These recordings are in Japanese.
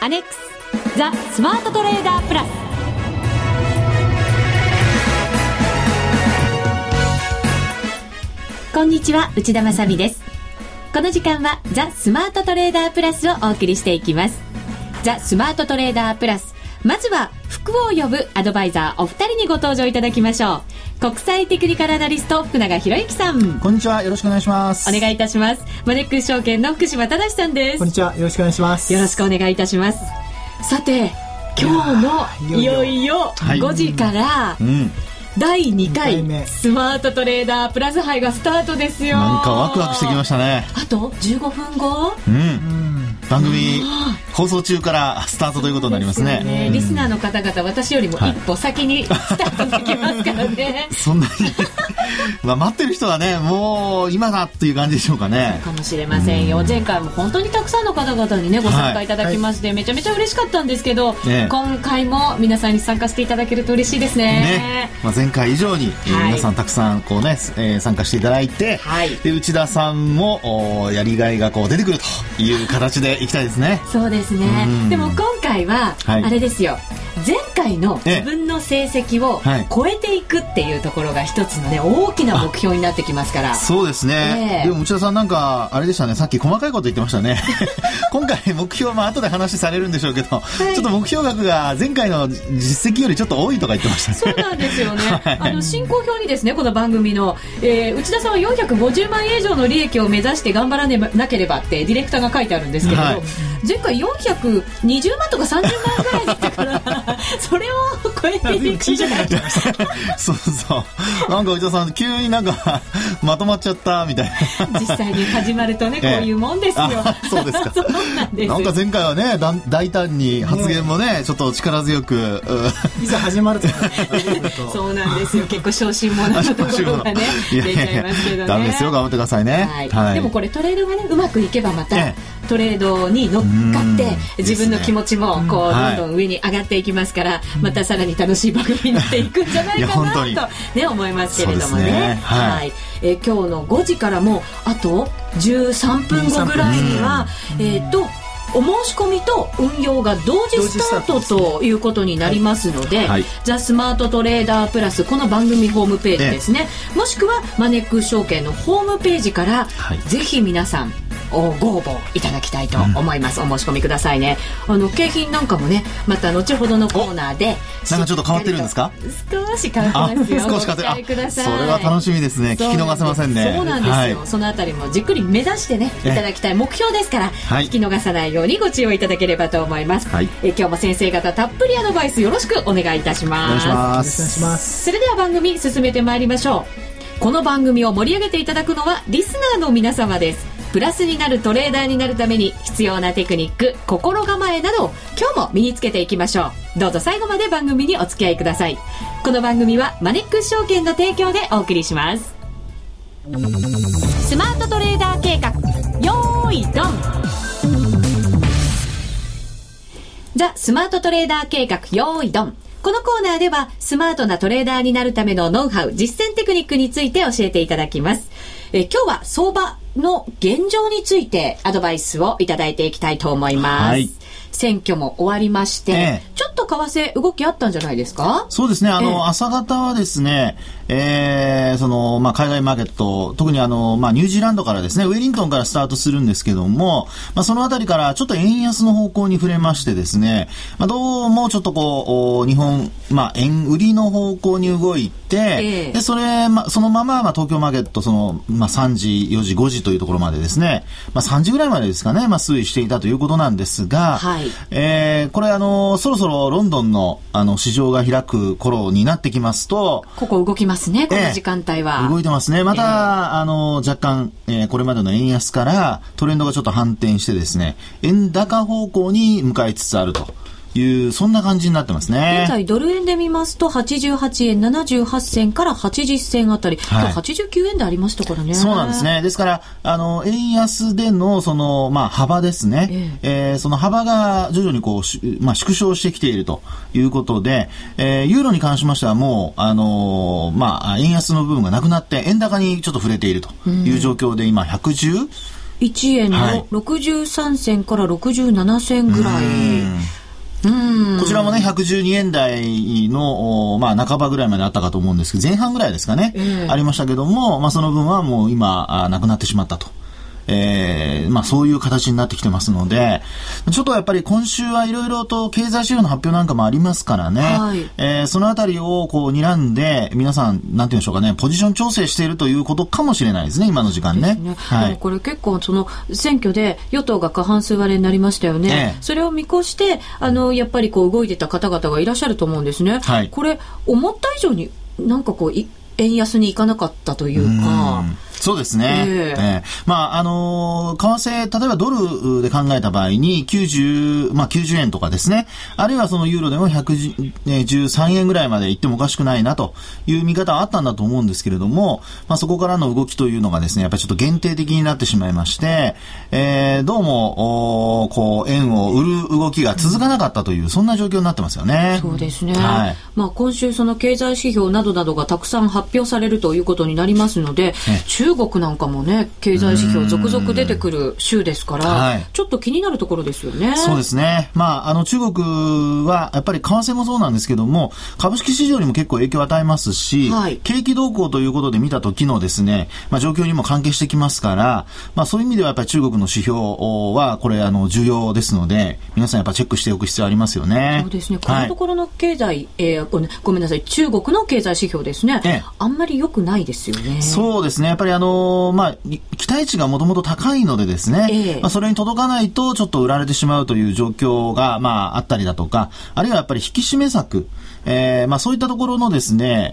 アネックスザ・スマートトレーダープラス。こんにちは内田まさです。この時間はザ・スマートトレーダープラスをお送りしていきます。ザ・スマートトレーダープラス。まずは福を呼ぶアドバイザーお二人にご登場いただきましょう。国際テクニカルアナリスト福永博之さん。こんにちは。よろしくお願いします。お願いいたします。マネックス証券の福島正さんです。こんにちは。よろしくお願いします。よろしくお願いいたします。さて今日のいよいよ。5時から、はい。うん。第2回スマートトレーダープラス杯がスタートですよ。なんかワクワクしてきましたね。あと15分後？うん。番組放送中からスタートということになりますね、ね、リスナーの方々私よりも一歩先にスタートできますからね、そんなに。まあ待ってる人はねもう今だっていう感じでしょうかね。かもしれませんよ、前回も本当にたくさんの方々にねご参加いただきまして、はい、めちゃめちゃ嬉しかったんですけど、ね、今回も皆さんに参加していただけると嬉しいですね。ね、まあ、前回以上に、はい、皆さんたくさんこうね、えー、参加していただいて、はい、で内田さんもおやりがいがこう出てくるという形でいきたいですね。そうですね。でも今回は、あれですよ前回の自分の成績を超えていくっていうところが一つのね大きな目標になってきますから。そうですね、えー、でも内田さんなんかあれでしたね。さっき細かいこと言ってましたね。今回目標まあ後で話されるんでしょうけど、はい、ちょっと目標額が前回の実績よりちょっと多いとか言ってましたね。そうなんですよね、はい、あの進行表にですねこの番組の、えー、内田さんは450万円以上の利益を目指して頑張らねなければってディレクターが書いてあるんですけど、はい、前回420万とか30万ぐらいだったからそれを超えていくじゃないそうそう。なんか内田さん急になんかまとまっちゃったみたいな。実際に始まるとね こういうもんですよ、そうですか。そうなんです。なんか前回はねだ大胆に発言もね、ちょっと力強くいざ始まると そうなんですよ。結構小心者のところがね出ちゃいますけどね。ダメですよ。頑張ってくださいね、はい。はい、でもこれトレードがねうまくいけばまた、トレードに乗っかって自分の気持ちもこうどんどん上に上がっていきますから、またさらに楽しい番組になっていくんじゃないかなと、ね、思いますけれどもね。ね。はい、はい、えー、今日の5時からもあと13分後ぐらいには、えっ、とお申し込みと運用が同時スタートということになりますので、はい、ザ・スマートトレーダープラスこの番組ホームページですね、もしくはマネックス証券のホームページから、はい、ぜひ皆さんご応募いただきたいと思います、うん、お申し込みくださいね。あの景品なんかもねまた後ほどのコーナーでなんかちょっと変わってるんですか？少し変わってますよ。少し変わってる。それは楽しみですね。聞き逃せませんね。そうなんですよ、はい、そのあたりもじっくり目指してねいただきたい目標ですから、はい、聞き逃さないようにご注意いただければと思います、はい、え今日も先生方たっぷりアドバイスよろしくお願いいたします。お願いします。それでは番組進めてまいりましょう。この番組を盛り上げていただくのはリスナーの皆様ですプラスになるトレーダーになるために必要なテクニック心構えなど今日も身につけていきましょう。どうぞ最後まで番組にお付き合いください。この番組はマネックス証券の提供でお送りします。スマートトレーダー計画よーいドンザ・スマートトレーダー計画よーいドンこのコーナーではスマートなトレーダーになるためのノウハウ、実践テクニックについて教えていただきます。え今日は相場の現状についてアドバイスをいただいていきたいと思います。はい選挙も終わりまして、ええ、ちょっと為替動きあったんじゃないですか？そうですね。あの、え、朝方はですね、えー、その、まあ、海外マーケット、特にあの、まあ、ニュージーランドからですね、ウェリントンからスタートするんですけども、まあ、そのあたりからちょっと円安の方向に触れましてですね、まあ、どうもちょっとこう、日本、まあ、円売りの方向に動いて、で、それ、まあ、そのまま、まあ、東京マーケット、その、まあ、3時、4時、5時というところまでですね、まあ、3時ぐらいまでですかね、まあ、推移していたということなんですが、はい、えー、これあの、そろそろロンドンの、あの、市場が開く頃になってきますと、ここ動きますね、この時間帯は。えー、動いてますね。また、えー、あの、若干、えー、これまでの円安からトレンドがちょっと反転してですね、円高方向に向かいつつあると。いうそんな感じになってますね。現在ドル円で見ますと88円78銭から80銭あたり、はい、今日89円でありましたからね。そうなんですね。ですからあの円安でのその、まあ、幅ですね、ええ。えー、その幅が徐々にこう、まあ、縮小してきているということで、えー、ユーロに関しましてはもう、あのー、まあ、円安の部分がなくなって円高にちょっと触れているという状況で今110 1円の63銭から67銭ぐらい。こちらもね、112円台の、まあ、半ばぐらいまであったかと思うんですけど、前半ぐらいですかね、えー、ありましたけども、まあ、その分はもう今、あなくなってしまったと。えー、まあそういう形になってきてますので、ちょっとやっぱり今週はいろいろと経済指標の発表なんかもありますからね、はい、えー、そのあたりをこう睨んで、皆さん、なんていうんでしょうかね、ポジション調整しているということかもしれないですね、今の時間ね。ねはい、これ結構、その選挙で与党が過半数割れになりましたよね。ええ、それを見越して、あの、やっぱりこう動いてた方々がいらっしゃると思うんですね。はい、これ、思った以上になんかこう、円安にいかなかったというか。うそうですね。えー、えー、まあ、あのー、為替、例えばドルで考えた場合に90、まあ、90円とかですね。あるいはそのユーロでも113円ぐらいまで行ってもおかしくないなという見方はあったんだと思うんですけれども、まあ、そこからの動きというのがですね、やっぱりちょっと限定的になってしまいまして、えー、どうも、おこう、円を売る動きが続かなかったという、そんな状況になってますよね。そうですね。はい。まあ、今週その経済指標などなどがたくさん発表されるということになりますので、中中国なんかもね、経済指標続々出てくる週ですから、はい、ちょっと気になるところですよね。そうですね。まあ、あの、中国は、やっぱり為替もそうなんですけども、株式市場にも結構影響を与えますし、はい、景気動向ということで見た時のですね、まあ、状況にも関係してきますから、まあ、そういう意味ではやっぱり中国の指標は、これ、あの、重要ですので、皆さんやっぱチェックしておく必要ありますよね。そうですね。このところの経済、はい、えー、ごめんなさい、中国の経済指標ですね。ええ、あんまり良くないですよね。そうですね。やっぱりあの、まあ、期待値がもともと高いのでですね、ええ、まあ、それに届かないとちょっと売られてしまうという状況が、まあ、あったりだとか、あるいはやっぱり引き締め策、えー、まあそういったところのですね、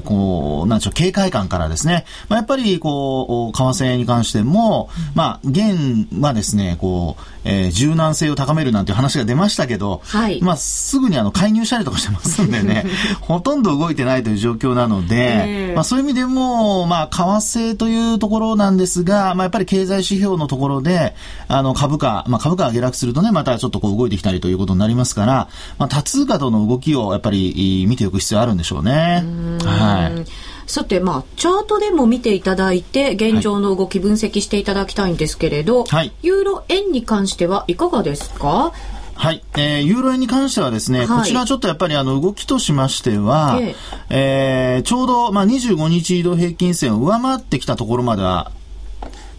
えー、こう、なんでしょう、警戒感からですね、まあやっぱりこう、為替に関しても、まあ、現はですね、こう、えー、柔軟性を高めるなんていう話が出ましたけど、はい、まあすぐにあの介入したりとかしてますんでね、ほとんど動いてないという状況なので、えー、まあそういう意味でも、まあ為替というところなんですが、まあやっぱり経済指標のところで、あの株価、まあ株価が下落するとね、またちょっとこう動いてきたりということになりますから、まあ多通貨との動きをやっぱり見ておく必要あるんでしょうね。はい。さて、まあ、チャートでも見ていただいて、現状の動き分析していただきたいんですけれど、はい、ユーロ円に関してはいかがですか？はい。えー、ユーロ円に関してはですね、はい、こちらちょっとやっぱりあの動きとしましては、えー、えー、ちょうど、まあ、25日移動平均線を上回ってきたところまでは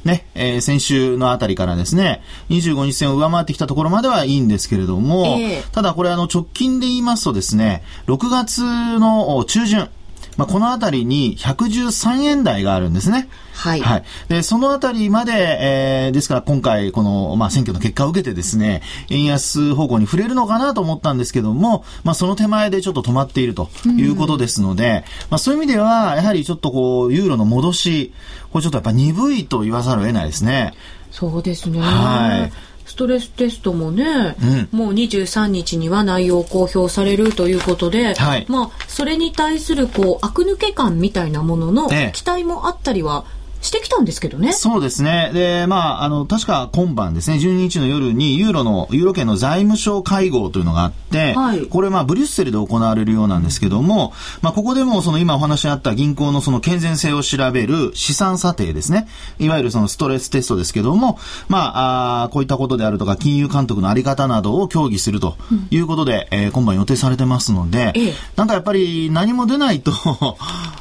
ね、えー、先週のあたりからですね、25日線を上回ってきたところまではいいんですけれども、えー、ただこれあの直近で言いますとですね、6月の中旬、まあ、このあたりに113円台があるんですね。はい。はい。で、そのあたりまで、えー、ですから今回、この、まあ、選挙の結果を受けてですね、円安方向に触れるのかなと思ったんですけども、まあ、その手前でちょっと止まっているということですので、まあ、そういう意味では、やはりちょっとこう、ユーロの戻し、これちょっとやっぱ鈍いと言わざるを得ないですね。そうですね。はい。ストレステストもね、うん、もう23日には内容公表されるということで、はい、まあ、それに対するこう、悪抜け感みたいなものの期待もあったりはしてきたんですけどね。そうですね。で、まあ、あの、確か今晩ですね、12日の夜にユーロの、ユーロ圏の財務省会合というのがあって、はい、これまあ、ブリュッセルで行われるようなんですけども、まあ、ここでもその今お話にあった銀行のその健全性を調べる資産査定ですね。いわゆるそのストレステストですけども、まあ、あこういったことであるとか、金融監督のあり方などを協議するということで、うん、えー、今晩予定されてますので、ええ、なんかやっぱり何も出ないと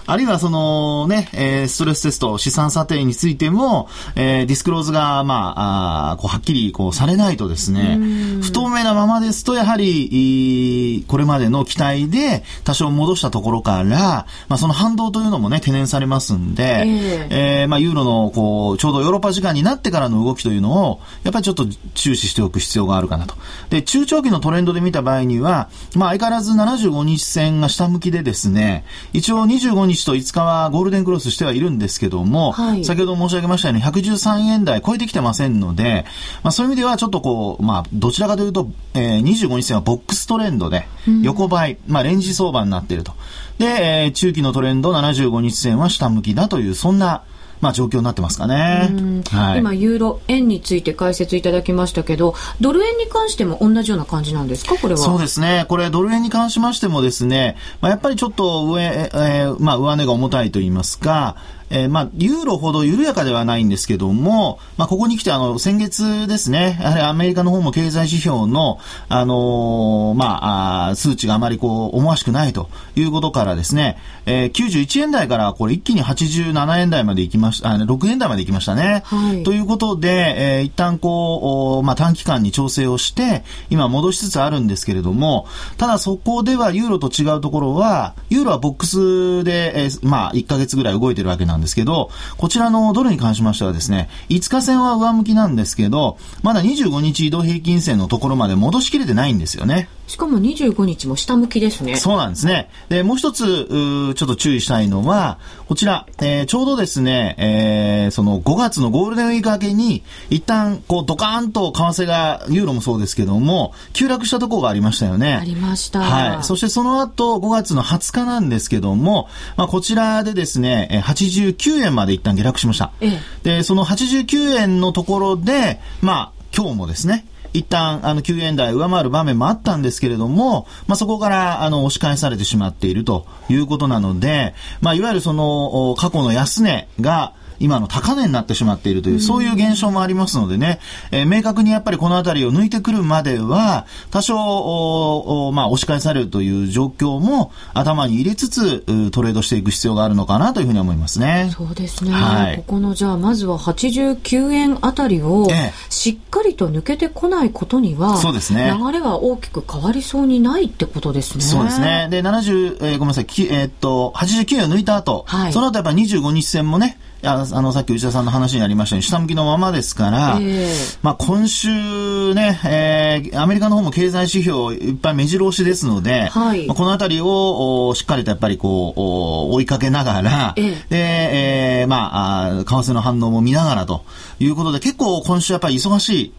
あるいはそのね、えー、ストレステスト、資産査定についても、えー、ディスクローズが、まあ、あこうはっきりこうされないとですね、不透明なままですと、やはり、これまでの期待で多少戻したところから、まあ、その反動というのもね、懸念されますんで、えー、えー、まあ、ユーロの、こう、ちょうどヨーロッパ時間になってからの動きというのを、やっぱりちょっと注視しておく必要があるかなと。で、中長期のトレンドで見た場合には、まあ、相変わらず75日線が下向きでですね、一応25日と5日はゴールデンクロスしてはいるんですけども、はい、先ほど申し上げましたように113円台超えてきてませんので、まあ、そういう意味ではちょっとこう、まあ、どちらかというと、えー、25日線はボックストレンドで、横ばい、まあ、レンジ相場になっていると。で、えー、中期のトレンド75日線は下向きだという、そんな、まあ、状況になってますかね、はい、今、ユーロ円について解説いただきましたけど、ドル円に関しても同じような感じなんですか、これは。そうですね、これ、ドル円に関しましてもですね、まあ、やっぱりちょっと上、えー、まあ、上値が重たいと言いますか、えー、まあ、ユーロほど緩やかではないんですけども、まあ、ここに来て、あの、先月ですね、やはりアメリカの方も経済指標の、あのー、まあ、あ数値があまりこう、思わしくないということからですね、えー、91円台からこれ一気に87円台まで行きました、あ6円台まで行きましたね。はい、ということで、えー、一旦こう、まあ、短期間に調整をして、今戻しつつあるんですけれども、ただそこではユーロと違うところは、ユーロはボックスで、えー、まあ、1ヶ月ぐらい動いてるわけなんですけど、こちらのドルに関しましてはですね、5日線は上向きなんですけど、まだ25日移動平均線のところまで戻しきれてないんですよね。しかも25日も下向きですね。そうなんですね。で、もう一つ、ちょっと注意したいのは、こちら、えー、ちょうどですね、えー、その5月のゴールデンウィーク明けに、一旦、こう、ドカーンと為替が、ユーロもそうですけども、急落したところがありましたよね。ありました。はい。そしてその後、5月の20日なんですけども、まあ、こちらでですね、89円まで一旦下落しました。ええ、で、その89円のところで、まあ、今日もですね、一旦、あの、9円台上回る場面もあったんですけれども、まあ、そこから、あの、押し返されてしまっているということなので、まあ、いわゆるその、過去の安値が、今の高値になってしまっているという、そういう現象もありますのでね、えー、明確にやっぱりこの辺りを抜いてくるまでは、多少、まあ、押し返されるという状況も頭に入れつつ、トレードしていく必要があるのかなというふうに思いますね。そうですね。はい、ここの、じゃあ、まずは89円あたりを、しっかりと抜けてこないことには、そうですね。流れは大きく変わりそうにないってことですね。そうですね。で、70、えー、ごめんなさい、えー、っと、89円を抜いた後、はい、その後やっぱ25日線もね、ああの、さっき内田さんの話にありましたように、下向きのままですから、えー、まあ、今週ね、えー、アメリカの方も経済指標いっぱい目白押しですので、はい、まあ、このあたりをしっかりとやっぱりこう、追いかけながら、えー、で、えー、まあ、為替の反応も見ながらということで、結構今週やっぱり忙しい、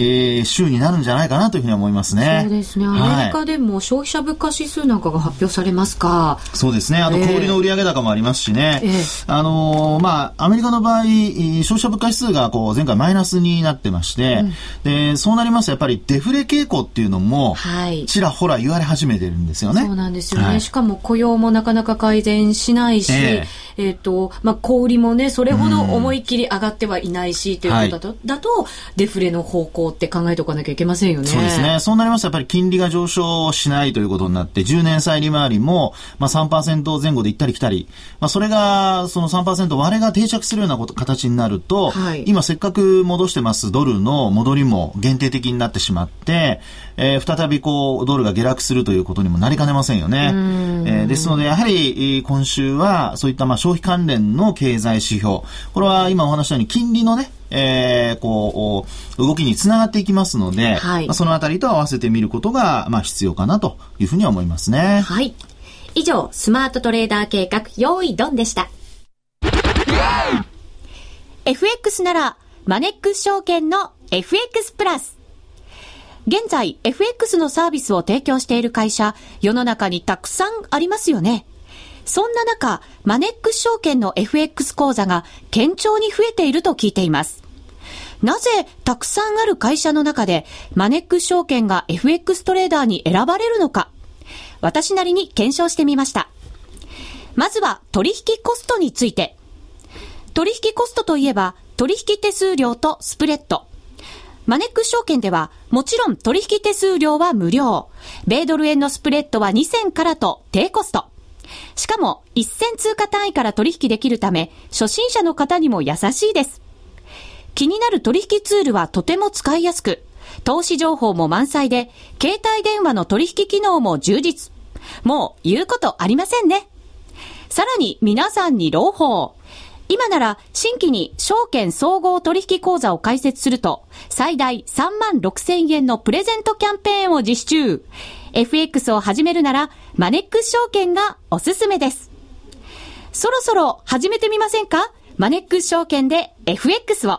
えー、週になるんじゃないかなというふうに思いますね。そうですね。アメリカでも消費者物価指数なんかが発表されますか。そうですね。あと小売の売上高もありますしね。えー、あのー、まあ、アメリカの場合、消費者物価指数がこう前回マイナスになってまして、うん、で、そうなりますとやっぱりデフレ傾向っていうのも、ちらほら言われ始めてるんですよね。そうなんですよね。はい、しかも雇用もなかなか改善しないし、えーえっ、ー、と、まあ、小売りもね、それほど思いっきり上がってはいないし、ということだと、はい、だと、デフレの方向って考えておかなきゃいけませんよね。そうですね。そうなりますと、やっぱり金利が上昇しないということになって、10年債利回りも、まあ、3%前後で行ったり来たり、まあ、それが、その3%割れが定着するようなこと形になると、はい、今せっかく戻してますドルの戻りも限定的になってしまって、えー、再びこう、ドルが下落するということにもなりかねませんよね。えー、ですので、やはり、今週は、そういった、まあ、消費関連の経済指標。これは今お話したように金利のね、えー、こう、動きにつながっていきますので、はい、まあ、そのあたりと合わせてみることが、まあ、必要かなというふうには思いますね。はい。以上、スマートトレーダー計画、用意ドンでした。FX なら、マネックス証券の FX プラス。現在、FX のサービスを提供している会社、世の中にたくさんありますよね。そんな中、マネックス証券の FX 講座が堅調に増えていると聞いています。なぜたくさんある会社の中でマネックス証券が FX トレーダーに選ばれるのか私なりに検証してみました。まずは取引コストについて。取引コストといえば取引手数料とスプレッド。マネックス証券ではもちろん取引手数料は無料。米ドル円のスプレッドは2000からと低コスト。しかも、一銭通貨単位から取引できるため、初心者の方にも優しいです。気になる取引ツールはとても使いやすく、投資情報も満載で、携帯電話の取引機能も充実。もう言うことありませんね。さらに皆さんに朗報。今なら新規に証券総合取引口座を開設すると、最大3万6千円のプレゼントキャンペーンを実施中。FX を始めるなら、マネックス証券がおすすめです。そろそろ始めてみませんか？マネックス証券で FX を。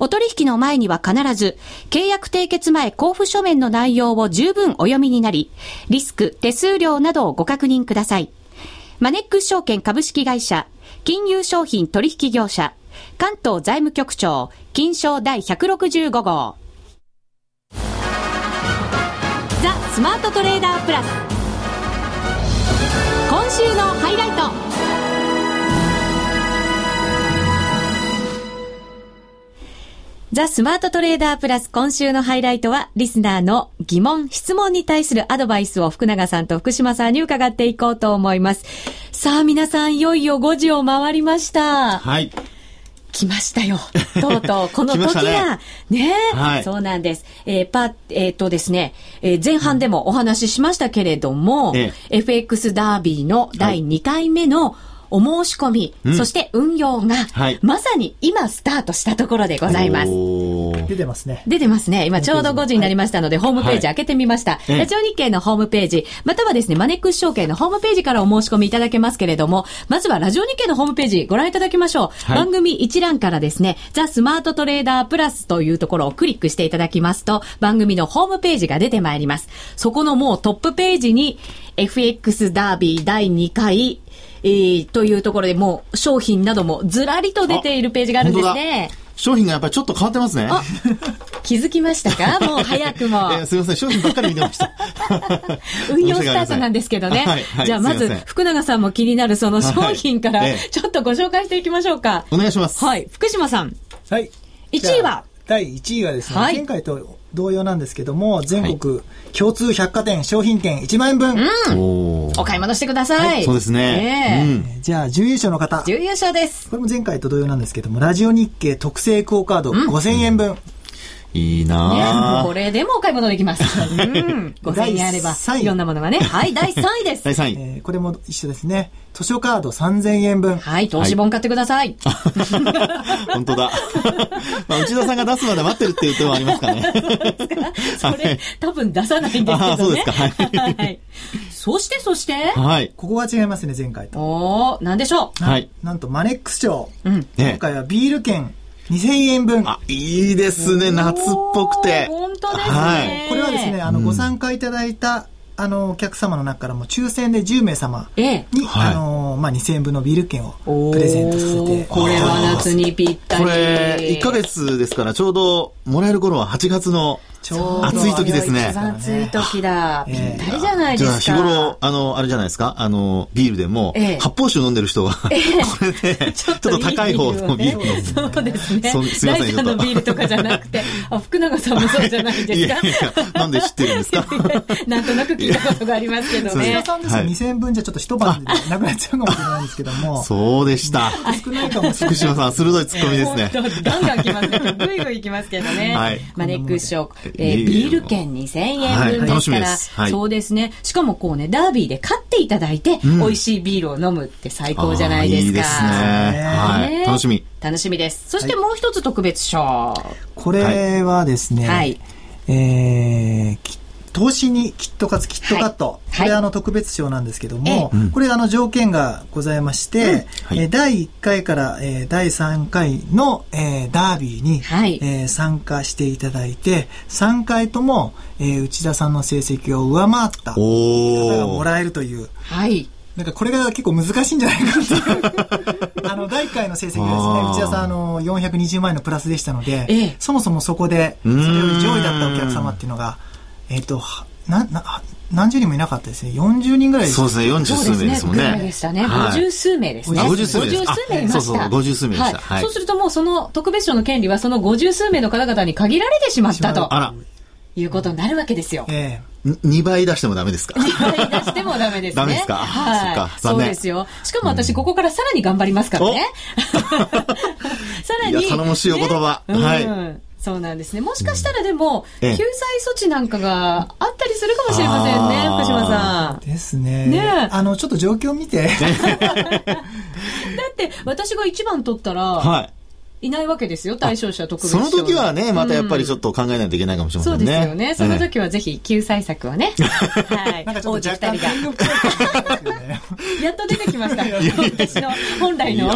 お取引の前には必ず、契約締結前交付書面の内容を十分お読みになり、リスク、手数料などをご確認ください。マネックス証券株式会社、金融商品取引業者、関東財務局長、金賞第165号。ザ・スマートトレーダープラス。今週のハイライト。ザ・スマートトレーダープラス今週のハイライトは、リスナーの疑問、質問に対するアドバイスを福永さんと福島さんに伺っていこうと思います。さあ皆さん、いよいよ5時を回りました。はい。来ましたよ。とうとう、この時が、ねね、はい、そうなんです。えー、パ、えっ、ー、とですね、えー、前半でもお話ししましたけれども、ええ、FX ダービーの第2回目の、はいお申し込み、うん、そして運用が、はい、まさに今スタートしたところでございます。出てますね。出てますね。今ちょうど5時になりましたので、ホームページ開けてみました。はい、ラジオ日経のホームページ、またはですね、マネックス証券のホームページからお申し込みいただけますけれども、まずはラジオ日経のホームページご覧いただきましょう。はい、番組一覧からですね、ザ・スマートトレーダープラスというところをクリックしていただきますと、番組のホームページが出てまいります。そこのもうトップページに、FX ダービー第2回、えー、というところでもう商品などもずらりと出ているページがあるんですね。商品がやっぱりちょっと変わってますね。気づきましたか？もう早くも。すみません、商品ばっかり見てました。運用スタートなんですけどね。はいはい、じゃあまず、福永さんも気になるその商品から、ちょっとご紹介していきましょうか。お願いします。はい。福島さん。はい。1位は？第1位はですね、はい、前回と同様なんですけども、全国共通百貨店商品券1万円分、うん、お買い物してください。はい、そうですね。じゃあ、準優勝の方。準優勝です。これも前回と同様なんですけども、ラジオ日経特製クオカード5000円分。いいなね、これでもお買い物できます。うん。5000円あれば、いろんなものがね。はい、第3位です。第3位。えー、これも一緒ですね。図書カード3000円分。はい、投資本買ってください。本当だ。まあ、内田さんが出すまで待ってるっていう手もありますかね。それ、多分出さないんですけどね。そうですか。はい。はい、そして、そして？はい。ここは違いますね、前回と。おー、なんでしょう？はい。なんと、マネックス賞。うん。今回はビール券2000円分。あ、いいですね。夏っぽくて。本当ですね。はい。これはですね、あの、ご参加いただいたあの、お客様の中からも抽選で10名様に、ええ、あの、まあ、2000円分のビール券をプレゼントさせて。これは夏にぴったり。これ、1ヶ月ですから、ちょうど、もらえる頃は8月のちょうど暑い時ですね。一番暑い時だ。ぴったりじゃないですか。じゃあ日頃、あの、あれじゃないですか、あの、ビールでも、発泡酒飲んでる人が、これ で、ちょっと高い方のビール飲んで。そうですね。すみません。のビールとかじゃなくて、あ、福永さんもそうじゃないですか？いやいや、なんで知ってるんですか？なんとなく聞いたことがありますけどね。吉さんですね、2000円分じゃちょっと一晩でなくなっちゃうかもしれないんですけども。そうでした。少ないかもしれない。福島さん、鋭いツッコミですね。ガンガン来ますね。ぐいぐい来ますけどね。はい。マネックスショー、えビール券2000円分ですから、はい、そうですね。しかもこうね、ダービーで勝っていただいて、うん、美味しいビールを飲むって最高じゃないですか。いいですね。はい。楽しみ。楽しみです。そしてもう一つ特別賞。これはですね、はい。えー、投資にキットカツ、キットカット。はい、これあの特別賞なんですけども、これあの条件がございまして、うん。はい、第1回から、えー、第3回の、えー、ダービーに、はい、えー、参加していただいて、3回とも、えー、内田さんの成績を上回った方がもらえるという。はい。なんかこれが結構難しいんじゃないかっていう。あの、第1回の成績がですね、内田さん、あの、420万円のプラスでしたので、ええ、そもそもそこで、それより上位だったお客様っていうのが、えっ、ー、と、な、な、何十人もいなかったですね。40人ぐらいそうですね、40数名ですもんね。でしたね。50数名ですね。50数名。50数名いました。そうそう、50数名でした。はい。そうするともうその特別賞の権利はその50数名の方々に限られてしまったと。あら。いうことになるわけですよ。ええー。2倍出してもダメですか ?2 倍出してもダメですね。ダメですか？はい。そうですよ。しかも私、ここからさらに頑張りますからね。さらに。いや、頼もしいお言葉。はい。そうなんですね。もしかしたらでも、救済措置なんかがあったりするかもしれませんね、福島さん。ですね。ねあの、ちょっと状況見て。だって、私が1番取ったら、はい。いないわけですよ、対象者特別賞。その時はね、またやっぱりちょっと考えないといけないかもしれませんね。そうですよね。その時はぜひ救済策をね。はい。なんかちょっと若干やっと出てきました。私の本来の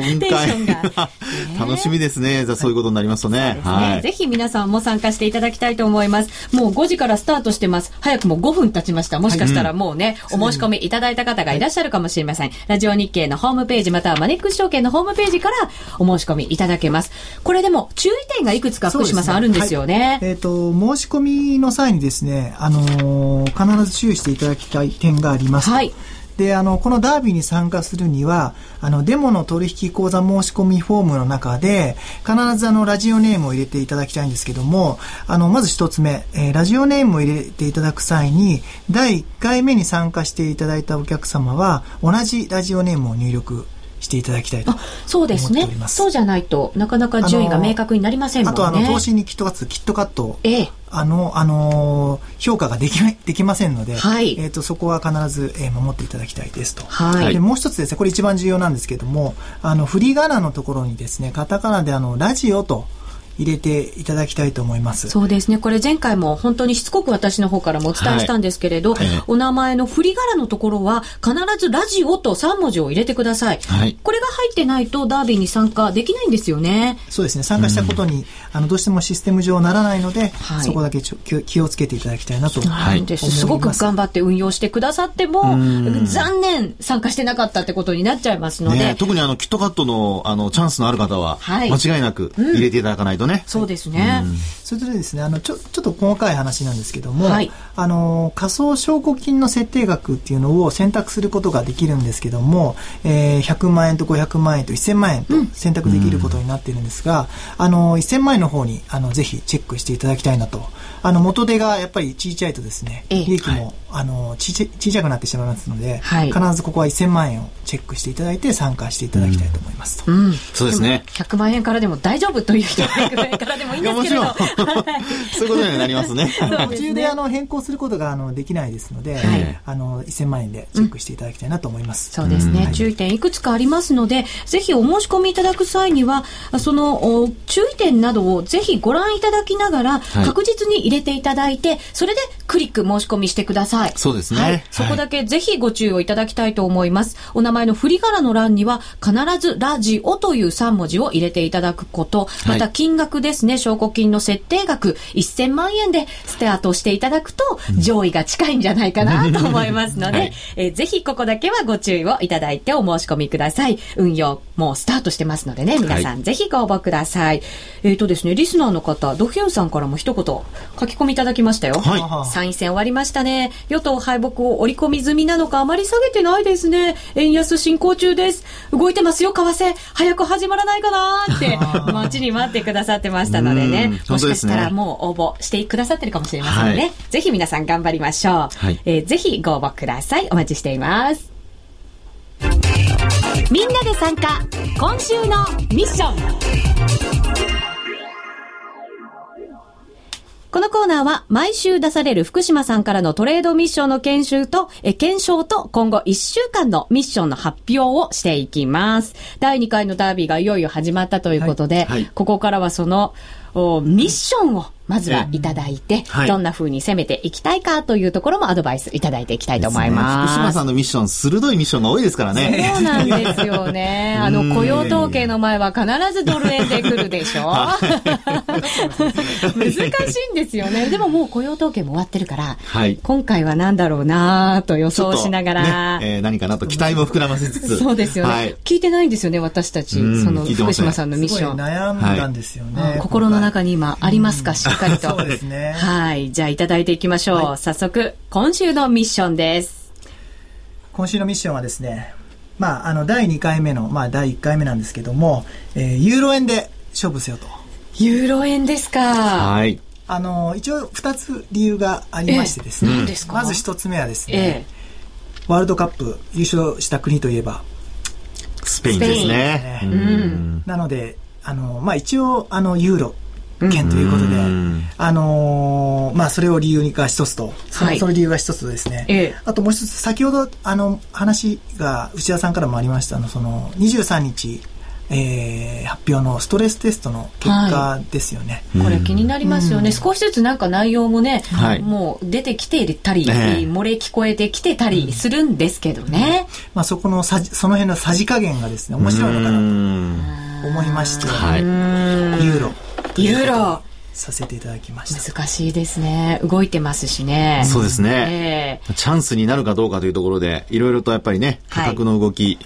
テンションが。楽しみですね。そういうことになりますとね。はい。ぜひ皆さんも参加していただきたいと思います。もう5時からスタートしてます。早くも5分経ちました。もしかしたらもうね、お申し込みいただいた方がいらっしゃるかもしれません。ラジオ日経のホームページまたはマネックス証券のホームページからお申し込みいただけます。これでも注意点がいくつか福島さんあるんですよね。えっ、と、申し込みの際にですね、あの必ず注意していただきたい点があります。はい。で、あの、このダービーに参加するには、あの、デモの取引口座申し込みフォームの中で、必ずあの、ラジオネームを入れていただきたいんですけども、あの、まず一つ目、えー、ラジオネームを入れていただく際に、第1回目に参加していただいたお客様は、同じラジオネームを入力していただきたいとそうですね。そうじゃないとなかなか順位が明確になりませんもんね。あとあの投資にキットカツキットカット、ええ、あのあの評価ができできませんので、はい、えっ、ー、とそこは必ず、えー、守っていただきたいですと。はい。でもう一つですねこれ一番重要なんですけどもあの振り仮名のところにですねカタカナであのラジオと入れていただきたいと思います。そうですね。これ前回も本当にしつこく私の方からもお伝えしたんですけれど、はいお名前の振り仮名のところは必ずラジオと3文字を入れてください。はい、これが入ってないとダービーに参加できないんですよね。そうですね。参加したことに、うん、あのどうしてもシステム上ならないので、はい、そこだけちょ気をつけていただきたいなと思います。すごく頑張って運用してくださっても、残念参加してなかったってことになっちゃいますので。ね、特にあのキットカットのあのチャンスのある方は、間違いなく入れていただかないとね。うん、そうですね。ね。それでですね、あの、ちょ、ちょっと細かい話なんですけども、はい、あの、仮想証拠金の設定額っていうのを選択することができるんですけども、えー、100万円と500万円と1000万円と選択できることになっているんですが、うん、あの、1000万円の方に、あの、ぜひチェックしていただきたいなと。あの、元手がやっぱり小さいとですね、利益も、はい、あの、ち小さくなってしまいますので、はい、必ずここは1000万円をチェックしていただいて参加していただきたいと思いますと。うん、そうですね。100万円からでも大丈夫という人は100万円からでもいいんですけど。そういうことになりますね。途中であの変更することがあのできないですので、はい、あの1000万円でチェックしていただきたいなと思います。そうですね、注意点いくつかありますので、ぜひお申し込みいただく際には、その注意点などをぜひご覧いただきながら、確実に入れていただいて、それでクリック申し込みしてください。そうですね。はい、そこだけぜひご注意をいただきたいと思います。お名前の振り仮名の欄には必ずラジオという3文字を入れていただくこと、また金額ですね、証拠金の設定額1000万円でスタートしていただくと、上位が近いんじゃないかなと思いますので、はい、えー、ぜひここだけはご注意をいただいてお申し込みください。運用もうスタートしてますのでね、皆さんぜひご応募ください。えっ、ー、とですね、リスナーの方、ドヒュンさんからも一言書き込みいただきましたよ。はい、参院選終わりましたね。与党敗北を織り込み済みなのかあまり下げてないですね。円安進行中です。動いてますよ、為替。早く始まらないかなって、待ちに待ってくださってましたのでね。もしかしたらもう応募してくださってるかもしれませんので、はい、ぜひ皆さん頑張りましょう。はい、えー、ぜひご応募ください。お待ちしています。みんなで参加、今週のミッション。このコーナーは毎週出される福島さんからのトレードミッションの研修と、え検証と今後1週間のミッションの発表をしていきます。第2回のダービーがいよいよ始まったということで、はいはい、ここからはそのミッションをまずはいただいて、はい、どんな風に攻めていきたいかというところもアドバイスいただいていきたいと思います。すね、福島さんのミッション、鋭いミッションが多いですからね。そうなんですよね。あの、雇用統計の前は必ずドル円で来るでしょ 難しいんですよね。でももう雇用統計も終わってるから、はい、今回は何だろうなと予想しながら、ねえー、何かなと期待も膨らませつつ。そうですよね、はい、聞いてないんですよね、私たち。その福島さんのミッション。悩んだんですよね。心の中に今ありますか、しっかりと。そうですね。はい。じゃあいただいていきましょう。はい、早速、今週のミッションです。今週のミッションはですね、まあ、あの、第2回目の、まあ、第1回目なんですけども、えー、ユーロ円で勝負せよと。ユーロ円ですか。はい。あの、一応2つ理由がありましてですね。えー、まず1つ目はですね、えー、ワールドカップ優勝した国といえば、スペインですね。うん、なので、あの、まあ、一応、あの、ユーロ件ということで、あのー、まあ、それを理由にが一つと、その,、その理由が一つとですね、ええ、あともう一つ、先ほど、あの、話が内田さんからもありました、あの、その、23日、えー、発表のストレステストの結果ですよね、はい、これ気になりますよね、うん、少しずつなんか内容もね、はい、もう出てきてたり、漏れ聞こえてきてたりするんですけどね、うん、まあ、そこのさその辺のさじ加減がですね面白いのかなと思いまして、はい、ユーロユーロ。させていただきました。難しいですね。動いてますしね。そうですね、えー、チャンスになるかどうかというところでいろいろとやっぱりね価格の動き、はい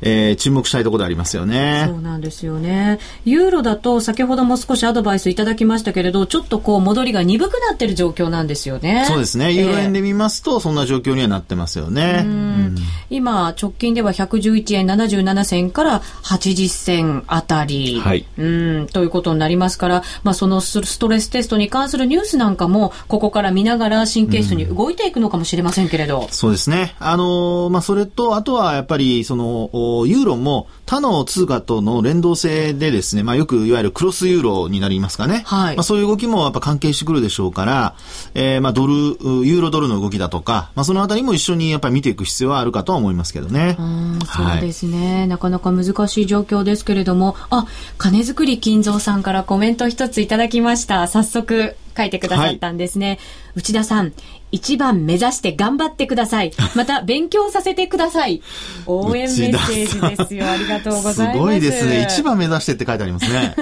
えー、注目したいところでありますよね。そうなんですよね。ユーロだと先ほども少しアドバイスいただきましたけれど、ちょっとこう戻りが鈍くなってる状況なんですよね。そうですね。ユーロ円で見ますと、そんな状況にはなってますよね。うん、今、直近では111円77銭から80銭あたり、はい、うん。ということになりますから、まあ、そのストレステストに関するニュースなんかも、ここから見ながら神経質に動いていくのかもしれませんけれど。うん、そうですね。あのー、まあ、それと、あとはやっぱり、その、ユーロも他の通貨との連動性でですね、まあよくいわゆるクロスユーロになりますかね。はい。まあそういう動きもやっぱ関係してくるでしょうから、えー、まあドル、ユーロドルの動きだとか、まあそのあたりも一緒にやっぱり見ていく必要はあるかとは思いますけどね。うん、そうですね、はい、なかなか難しい状況ですけれども、あ、金づくり金蔵さんからコメント一ついただきました。早速書いてくださったんですね。はい、内田さん、一番目指して頑張ってください。また勉強させてください。応援メッセージですよ。ありがとうございます。すごいですね。一番目指してって書いてありますね。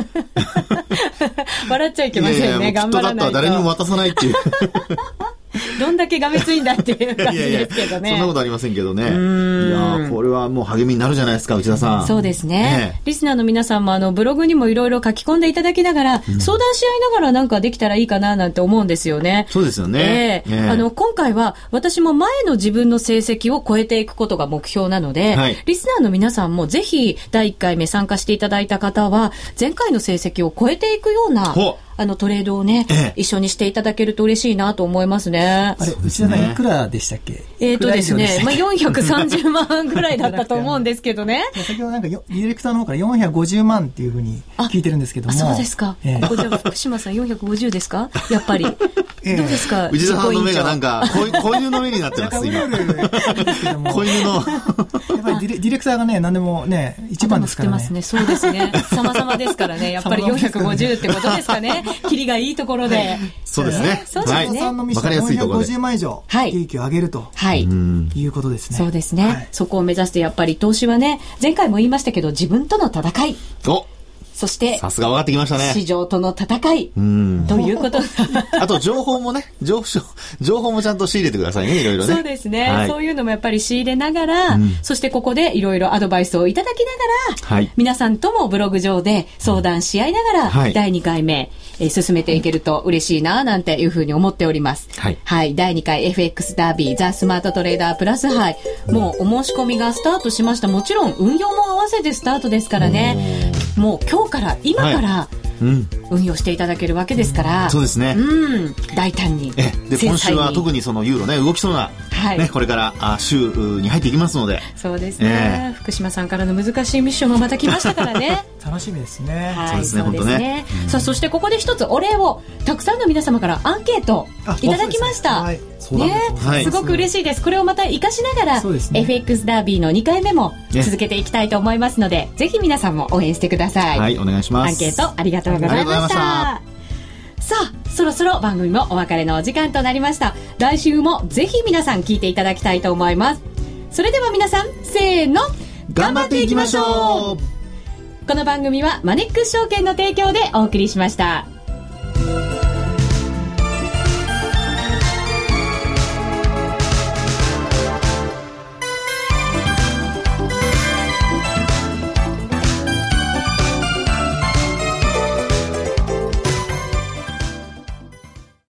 笑っちゃいけませんね。いやいや頑張らないと。誰にも渡さないっていう。どんだけがめついんだっていう感じですけどね。いやいやそんなことありませんけどね。いやこれはもう励みになるじゃないですか、内田さん。そうですね。ねリスナーの皆さんもあのブログにもいろいろ書き込んでいただきながら、うん、相談し合いながらなんかできたらいいかななんて思うんですよね。そうですよね。えー、えー、あの今回は私も前の自分の成績を超えていくことが目標なので、はい、リスナーの皆さんもぜひ第1回目参加していただいた方は前回の成績を超えていくようなあのトレードをね、ええ、一緒にしていただけると嬉しいなと思いますね。あれ、内田さんいくらでしたっけ？えっ、ー、とですね、まあ430万ぐらいだったと思うんですけどね。先ほどなんかディレクターの方から450万っていうふうに聞いてるんですけども。そうですか。ええ、ここじゃ福島さん450ですか？やっぱり。ええ、どうですか？内田さんの目がなんか、子犬の目になってます、今。子犬の。やっぱりディレクターがね、何でもね、一番ですからね。ますね。そうですね。様々ですからね。やっぱり450ってことですかね。キリがいいところで。そうですね。そうですね。さんのミッション450万以上、利益を上げると。はい。いうことですね。そうですね。そこを目指してやっぱり投資はね、前回も言いましたけど、自分との戦い。おそして、さすが分かってきましたね。市場との戦い。うん。ということ。あと、情報もね、情報、情報もちゃんと仕入れてくださいね、いろいろね。そうですね。はい、そういうのもやっぱり仕入れながら、うん、そしてここでいろいろアドバイスをいただきながら、はい、皆さんともブログ上で相談し合いながら、はい、第2回目、えー、進めていけると嬉しいな、なんていうふうに思っております。はい。はい。第2回 FX ダービー、ザ・スマートトレーダープラス杯。もうお申し込みがスタートしました。もちろん運用も合わせてスタートですからね。もう今日から、今から、はい。運用していただけるわけですから、そうですね、うん、大胆にえで今週は特にそのユーロね動きそうな、はい。ね、これからあ週に入っていきますので。そうですね、えー、福島さんからの難しいミッションもまた来ましたからね。楽しみですね、はい、そうですね本当ね、うん、さあそしてここで一つお礼をたくさんの皆様からアンケートいただきました、ね、はい、すごく嬉しいです。これをまた活かしながら、ね、FX ダービーの2回目も続けていきたいと思いますので、ぜひ皆さんも応援してください。はいお願いします。アンケートありがとうございました。さあそろそろ番組もお別れのお時間となりました。来週もぜひ皆さん聞いていただきたいと思います。それでは皆さんせーの。頑張っていきましょう。この番組はマネックス証券の提供でお送りしました。